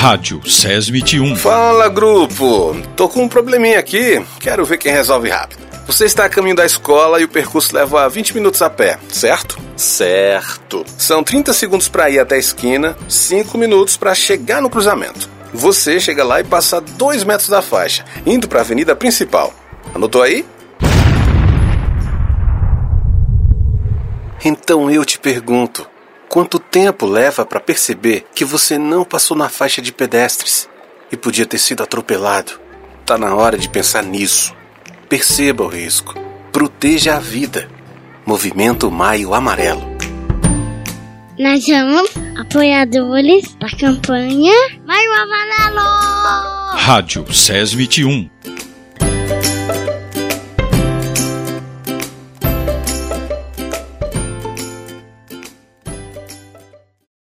Rádio SESMIT 1. Fala, grupo! Tô com um probleminha aqui, quero ver quem resolve rápido. Você está a caminho da escola e o percurso leva 20 minutos a pé, certo? Certo. São 30 segundos para ir até a esquina, 5 minutos para chegar no cruzamento. Você chega lá e passa 2 metros da faixa, indo para a avenida principal. Anotou aí? Então eu te pergunto: quanto tempo leva para perceber que você não passou na faixa de pedestres e podia ter sido atropelado? Tá na hora de pensar nisso. Perceba o risco. Proteja a vida. Movimento Maio Amarelo. Nós somos apoiadores da campanha Maio Amarelo. Rádio SESMIT 1.